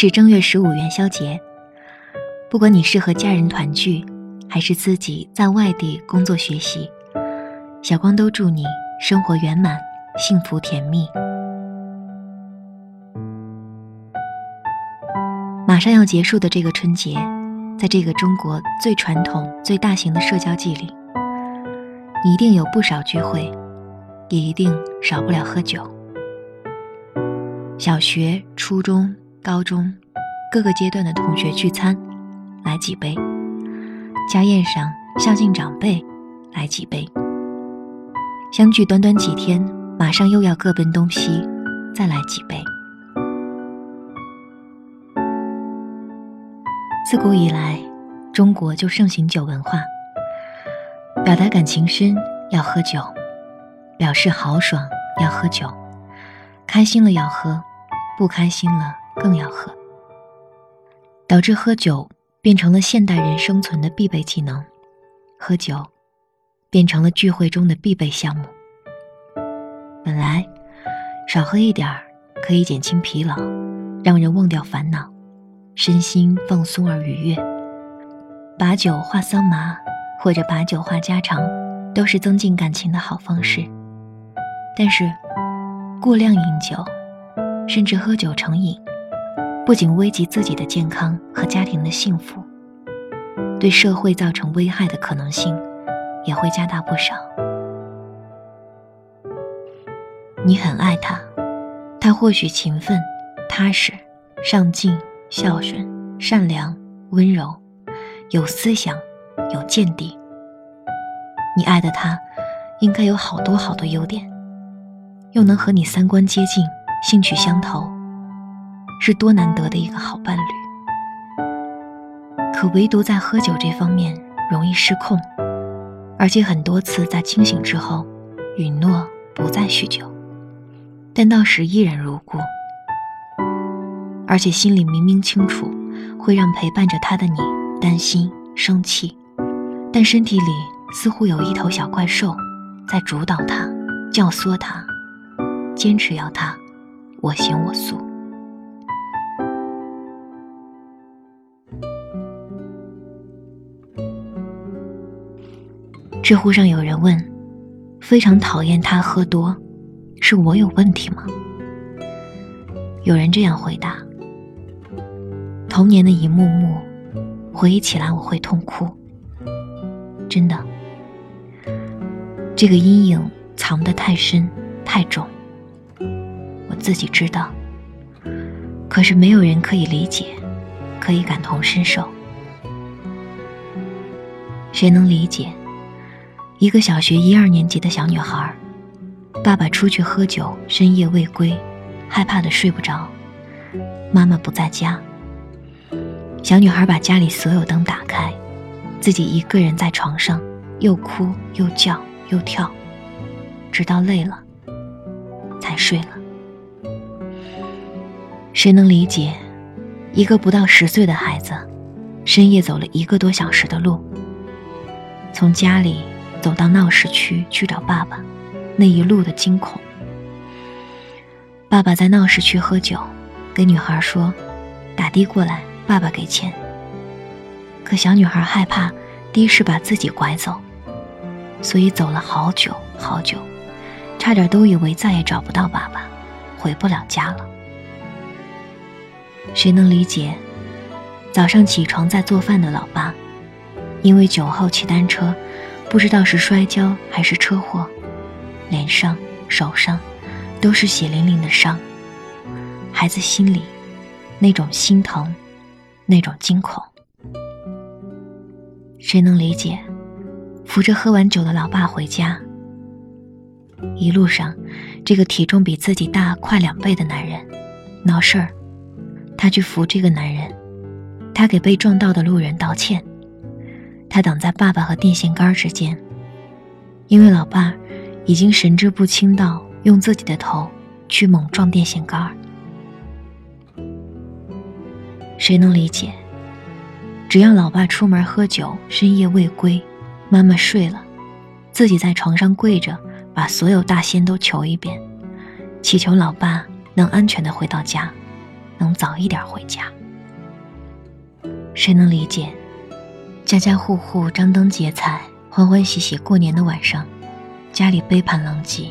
是正月十五元宵节，不管你是和家人团聚，还是自己在外地工作学习，小光都祝你生活圆满、幸福甜蜜。马上要结束的这个春节，在这个中国最传统、最大型的社交季里，你一定有不少聚会，也一定少不了喝酒。小学、初中、高中，各个阶段的同学聚餐，来几杯；家宴上孝敬长辈，来几杯。相聚短短几天，马上又要各奔东西，再来几杯。自古以来，中国就盛行酒文化，表达感情深要喝酒，表示豪爽要喝酒，开心了要喝。不开心了，更要喝，导致喝酒变成了现代人生存的必备技能，喝酒变成了聚会中的必备项目。本来少喝一点儿可以减轻疲劳，让人忘掉烦恼，身心放松而愉悦。把酒话桑麻，或者把酒话家常，都是增进感情的好方式。但是过量饮酒。甚至喝酒成瘾，不仅危及自己的健康和家庭的幸福，对社会造成危害的可能性也会加大不少。你很爱他，他或许勤奋、踏实、上进、孝顺、善良、温柔，有思想、有见地。你爱的他，应该有好多好多优点，又能和你三观接近。兴趣相投，是多难得的一个好伴侣。可唯独在喝酒这方面容易失控，而且很多次在清醒之后允诺不再酗酒，但到时依然如故。而且心里明明清楚，会让陪伴着他的你担心生气，但身体里似乎有一头小怪兽在主导他，教唆他，坚持要他。我行我素。知乎上有人问：“非常讨厌他喝多，是我有问题吗？”有人这样回答：“童年的一幕幕，回忆起来我会痛哭。真的，这个阴影藏得太深太重。”我自己知道，可是没有人可以理解，可以感同身受。谁能理解一个小学一二年级的小女孩，爸爸出去喝酒，深夜未归，害怕的睡不着，妈妈不在家，小女孩把家里所有灯打开，自己一个人在床上，又哭又叫又跳，直到累了，才睡了。谁能理解，一个不到十岁的孩子，深夜走了一个多小时的路，从家里走到闹市区去找爸爸，那一路的惊恐。爸爸在闹市区喝酒，跟女孩说：“打的过来，爸爸给钱。”可小女孩害怕的士把自己拐走，所以走了好久好久，差点都以为再也找不到爸爸，回不了家了。谁能理解，早上起床在做饭的老爸，因为酒后骑单车，不知道是摔跤还是车祸，脸上、手上都是血淋淋的伤。孩子心里那种心疼，那种惊恐，谁能理解？扶着喝完酒的老爸回家，一路上，这个体重比自己大快两倍的男人闹事儿。他去扶这个男人，他给被撞到的路人道歉，他挡在爸爸和电线杆之间，因为老爸已经神志不清到用自己的头去猛撞电线杆。谁能理解？只要老爸出门喝酒，深夜未归，妈妈睡了，自己在床上跪着，把所有大仙都求一遍，祈求老爸能安全的回到家。能早一点回家。谁能理解，家家户户张灯结彩、欢欢喜喜过年的晚上，家里杯盘狼藉，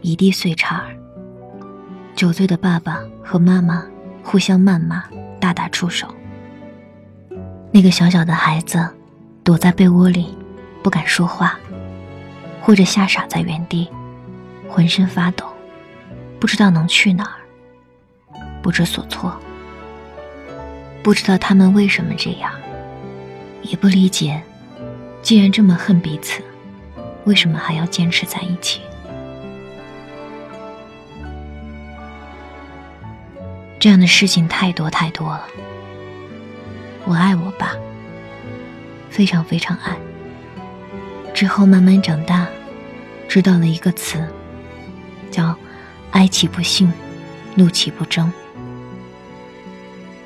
一地碎叉儿。酒醉的爸爸和妈妈互相谩骂，大打出手。那个小小的孩子躲在被窝里，不敢说话，或者吓傻在原地，浑身发抖，不知道能去哪儿，不知所措，不知道他们为什么这样，也不理解，既然这么恨彼此，为什么还要坚持在一起？这样的事情太多太多了。我爱我爸，非常非常爱。之后慢慢长大，知道了一个词，叫“哀其不幸，怒其不争”。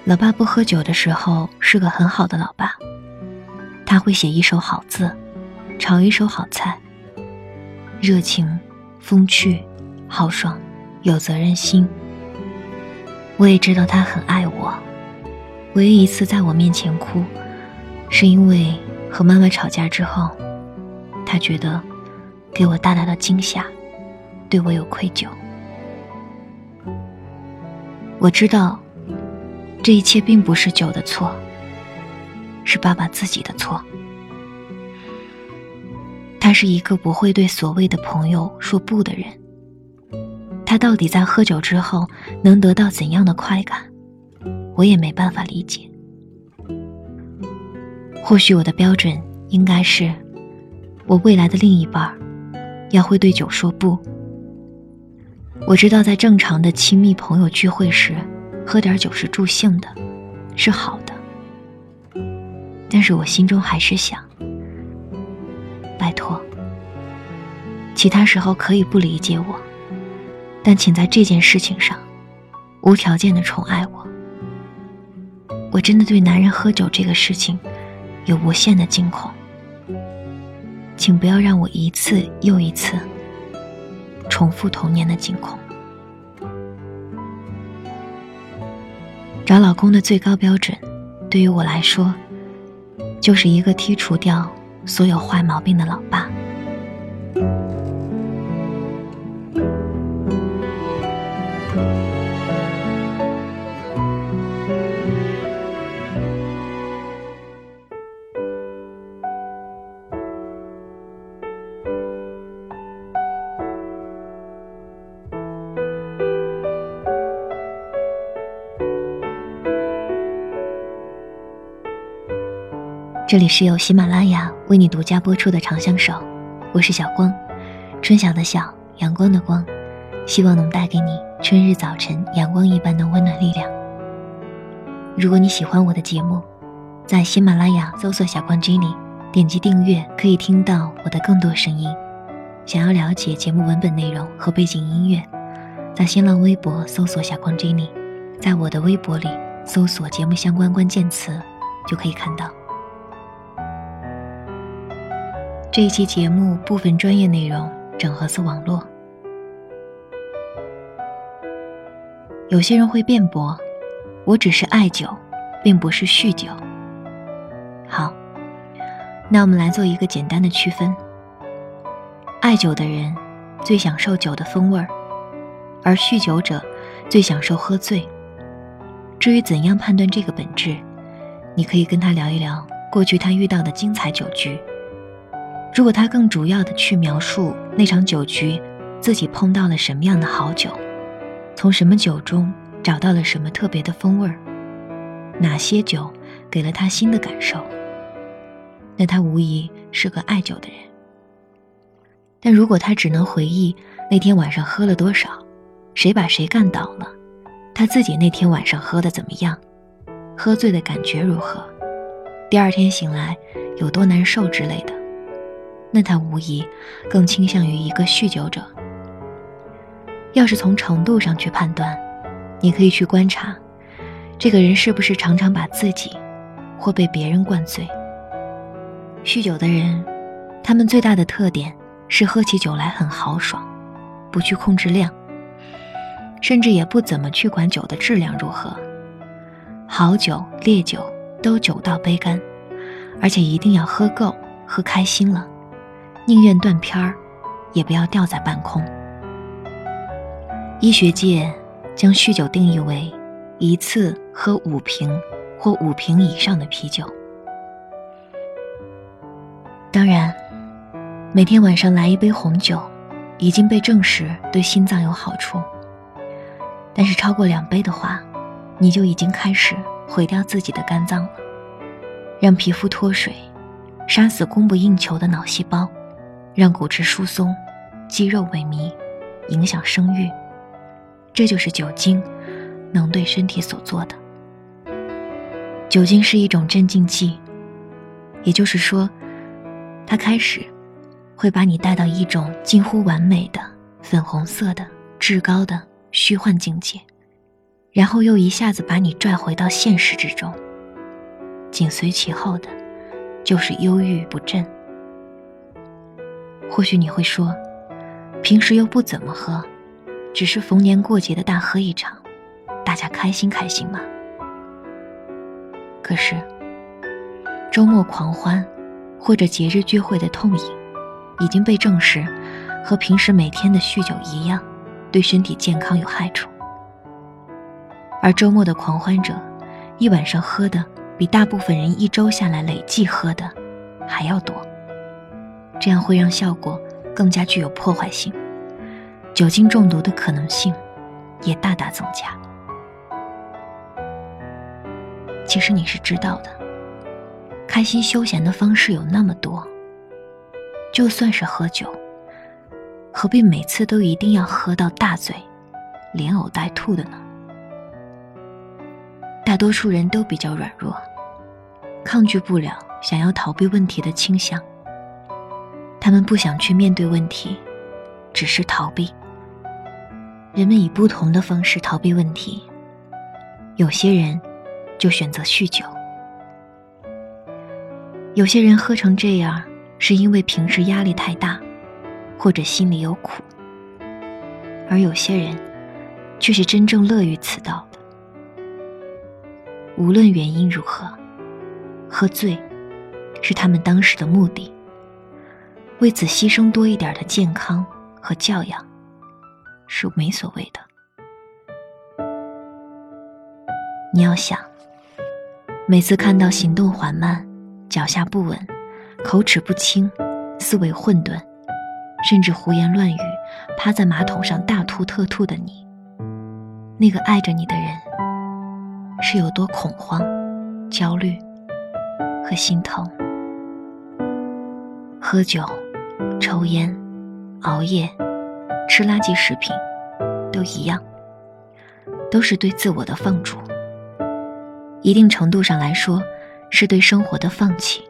老爸不喝酒的时候是个很好的老爸，他会写一手好字，炒一手好菜，热情、风趣、豪爽，有责任心。我也知道他很爱我。唯一一次在我面前哭，是因为和妈妈吵架之后，他觉得给我大大的惊吓，对我有愧疚。我知道这一切并不是酒的错，是爸爸自己的错。他是一个不会对所谓的朋友说不的人。他到底在喝酒之后能得到怎样的快感？我也没办法理解。或许我的标准应该是，我未来的另一半要会对酒说不。我知道在正常的亲密朋友聚会时，喝点酒是助兴的，是好。但是我心中还是想，拜托，其他时候可以不理解我，但请在这件事情上，无条件的宠爱我。我真的对男人喝酒这个事情有无限的惊恐，请不要让我一次又一次重复童年的惊恐。找老公的最高标准，对于我来说，就是一个剔除掉所有坏毛病的老爸。这里是由喜马拉雅为你独家播出的《长相守》，我是小光，春晓的晓，阳光的光，希望能带给你春日早晨阳光一般的温暖力量。如果你喜欢我的节目，在喜马拉雅搜索“小光 Jenny”，点击订阅可以听到我的更多声音。想要了解节目文本内容和背景音乐，在新浪微博搜索“小光 Jenny”，在我的微博里搜索节目相关关键词，就可以看到。这一期节目部分专业内容整合自网络。有些人会辩驳，我只是爱酒，并不是酗酒。好，那我们来做一个简单的区分。爱酒的人最享受酒的风味儿，而酗酒者最享受喝醉。至于怎样判断这个本质，你可以跟他聊一聊过去他遇到的精彩酒局。如果他更主要的去描述那场酒局，自己碰到了什么样的好酒，从什么酒中找到了什么特别的风味儿，哪些酒给了他新的感受，那他无疑是个爱酒的人。但如果他只能回忆那天晚上喝了多少，谁把谁干倒了，他自己那天晚上喝的怎么样，喝醉的感觉如何，第二天醒来有多难受之类的。那他无疑更倾向于一个酗酒者。要是从程度上去判断，你可以去观察，这个人是不是常常把自己或被别人灌醉。酗酒的人，他们最大的特点是喝起酒来很豪爽，不去控制量，甚至也不怎么去管酒的质量如何，好酒、烈酒都酒到杯干，而且一定要喝够、喝开心了，宁愿断片儿，也不要掉在半空。医学界将酗酒定义为一次喝五瓶或五瓶以上的啤酒。当然，每天晚上来一杯红酒，已经被证实对心脏有好处。但是超过两杯的话，你就已经开始毁掉自己的肝脏了，让皮肤脱水，杀死供不应求的脑细胞，让骨质疏松，肌肉萎靡，影响生育。这就是酒精能对身体所做的。酒精是一种镇静剂，也就是说，它开始会把你带到一种近乎完美的粉红色的至高的。虚幻境界，然后又一下子把你拽回到现实之中。紧随其后的，就是忧郁不振。或许你会说，平时又不怎么喝，只是逢年过节的大喝一场，大家开心开心嘛。可是，周末狂欢，或者节日聚会的痛饮，已经被证实，和平时每天的酗酒一样。对身体健康有害处，而周末的狂欢者，一晚上喝的比大部分人一周下来累计喝的还要多，这样会让效果更加具有破坏性，酒精中毒的可能性也大大增加。其实你是知道的，开心休闲的方式有那么多，就算是喝酒。何必每次都一定要喝到大醉，连呕带吐的呢？大多数人都比较软弱，抗拒不了想要逃避问题的倾向。他们不想去面对问题，只是逃避。人们以不同的方式逃避问题，有些人就选择酗酒，有些人喝成这样是因为平时压力太大。或者心里有苦，而有些人却是真正乐于此道的。无论原因如何，喝醉是他们当时的目的。为此牺牲多一点的健康和教养是没所谓的。你要想，每次看到行动缓慢、脚下不稳、口齿不清、思维混沌。甚至胡言乱语，趴在马桶上大吐特吐的你，那个爱着你的人是有多恐慌、焦虑和心疼？喝酒、抽烟、熬夜、吃垃圾食品，都一样，都是对自我的放逐。一定程度上来说，是对生活的放弃。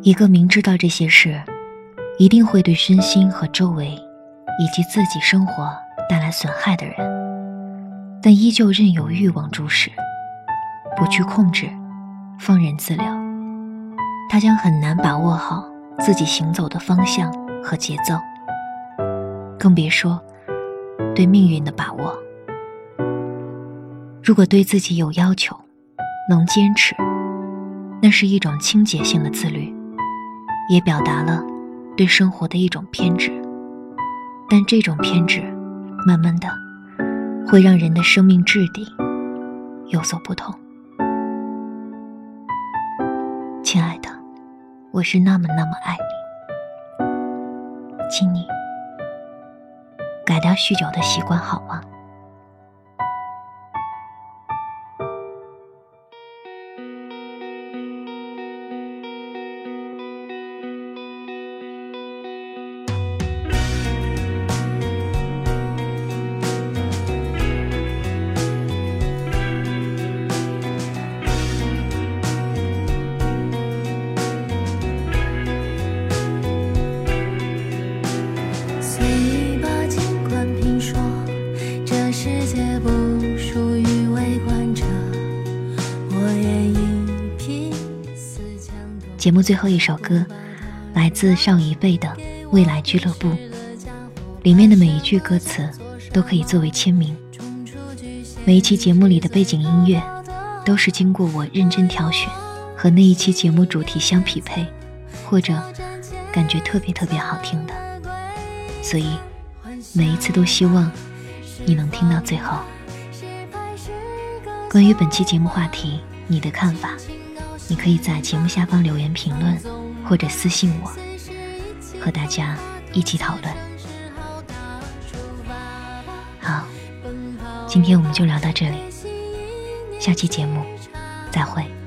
一个明知道这些事。一定会对身心和周围，以及自己生活带来损害的人，但依旧任由欲望注视，不去控制，放任自流，他将很难把握好自己行走的方向和节奏，更别说对命运的把握。如果对自己有要求，能坚持，那是一种清洁性的自律，也表达了。对生活的一种偏执，但这种偏执，慢慢的，会让人的生命质地有所不同。我是那么那么爱你，请你改掉酗酒的习惯，好吗？节目最后一首歌，来自上一辈的《未来俱乐部》，里面的每一句歌词都可以作为签名。每一期节目里的背景音乐，都是经过我认真挑选，和那一期节目主题相匹配，或者感觉特别特别好听的，所以每一次都希望你能听到最后。关于本期节目话题，你的看法，你可以在节目下方留言评论，或者私信我，和大家一起讨论。好，今天我们就聊到这里，下期节目再会。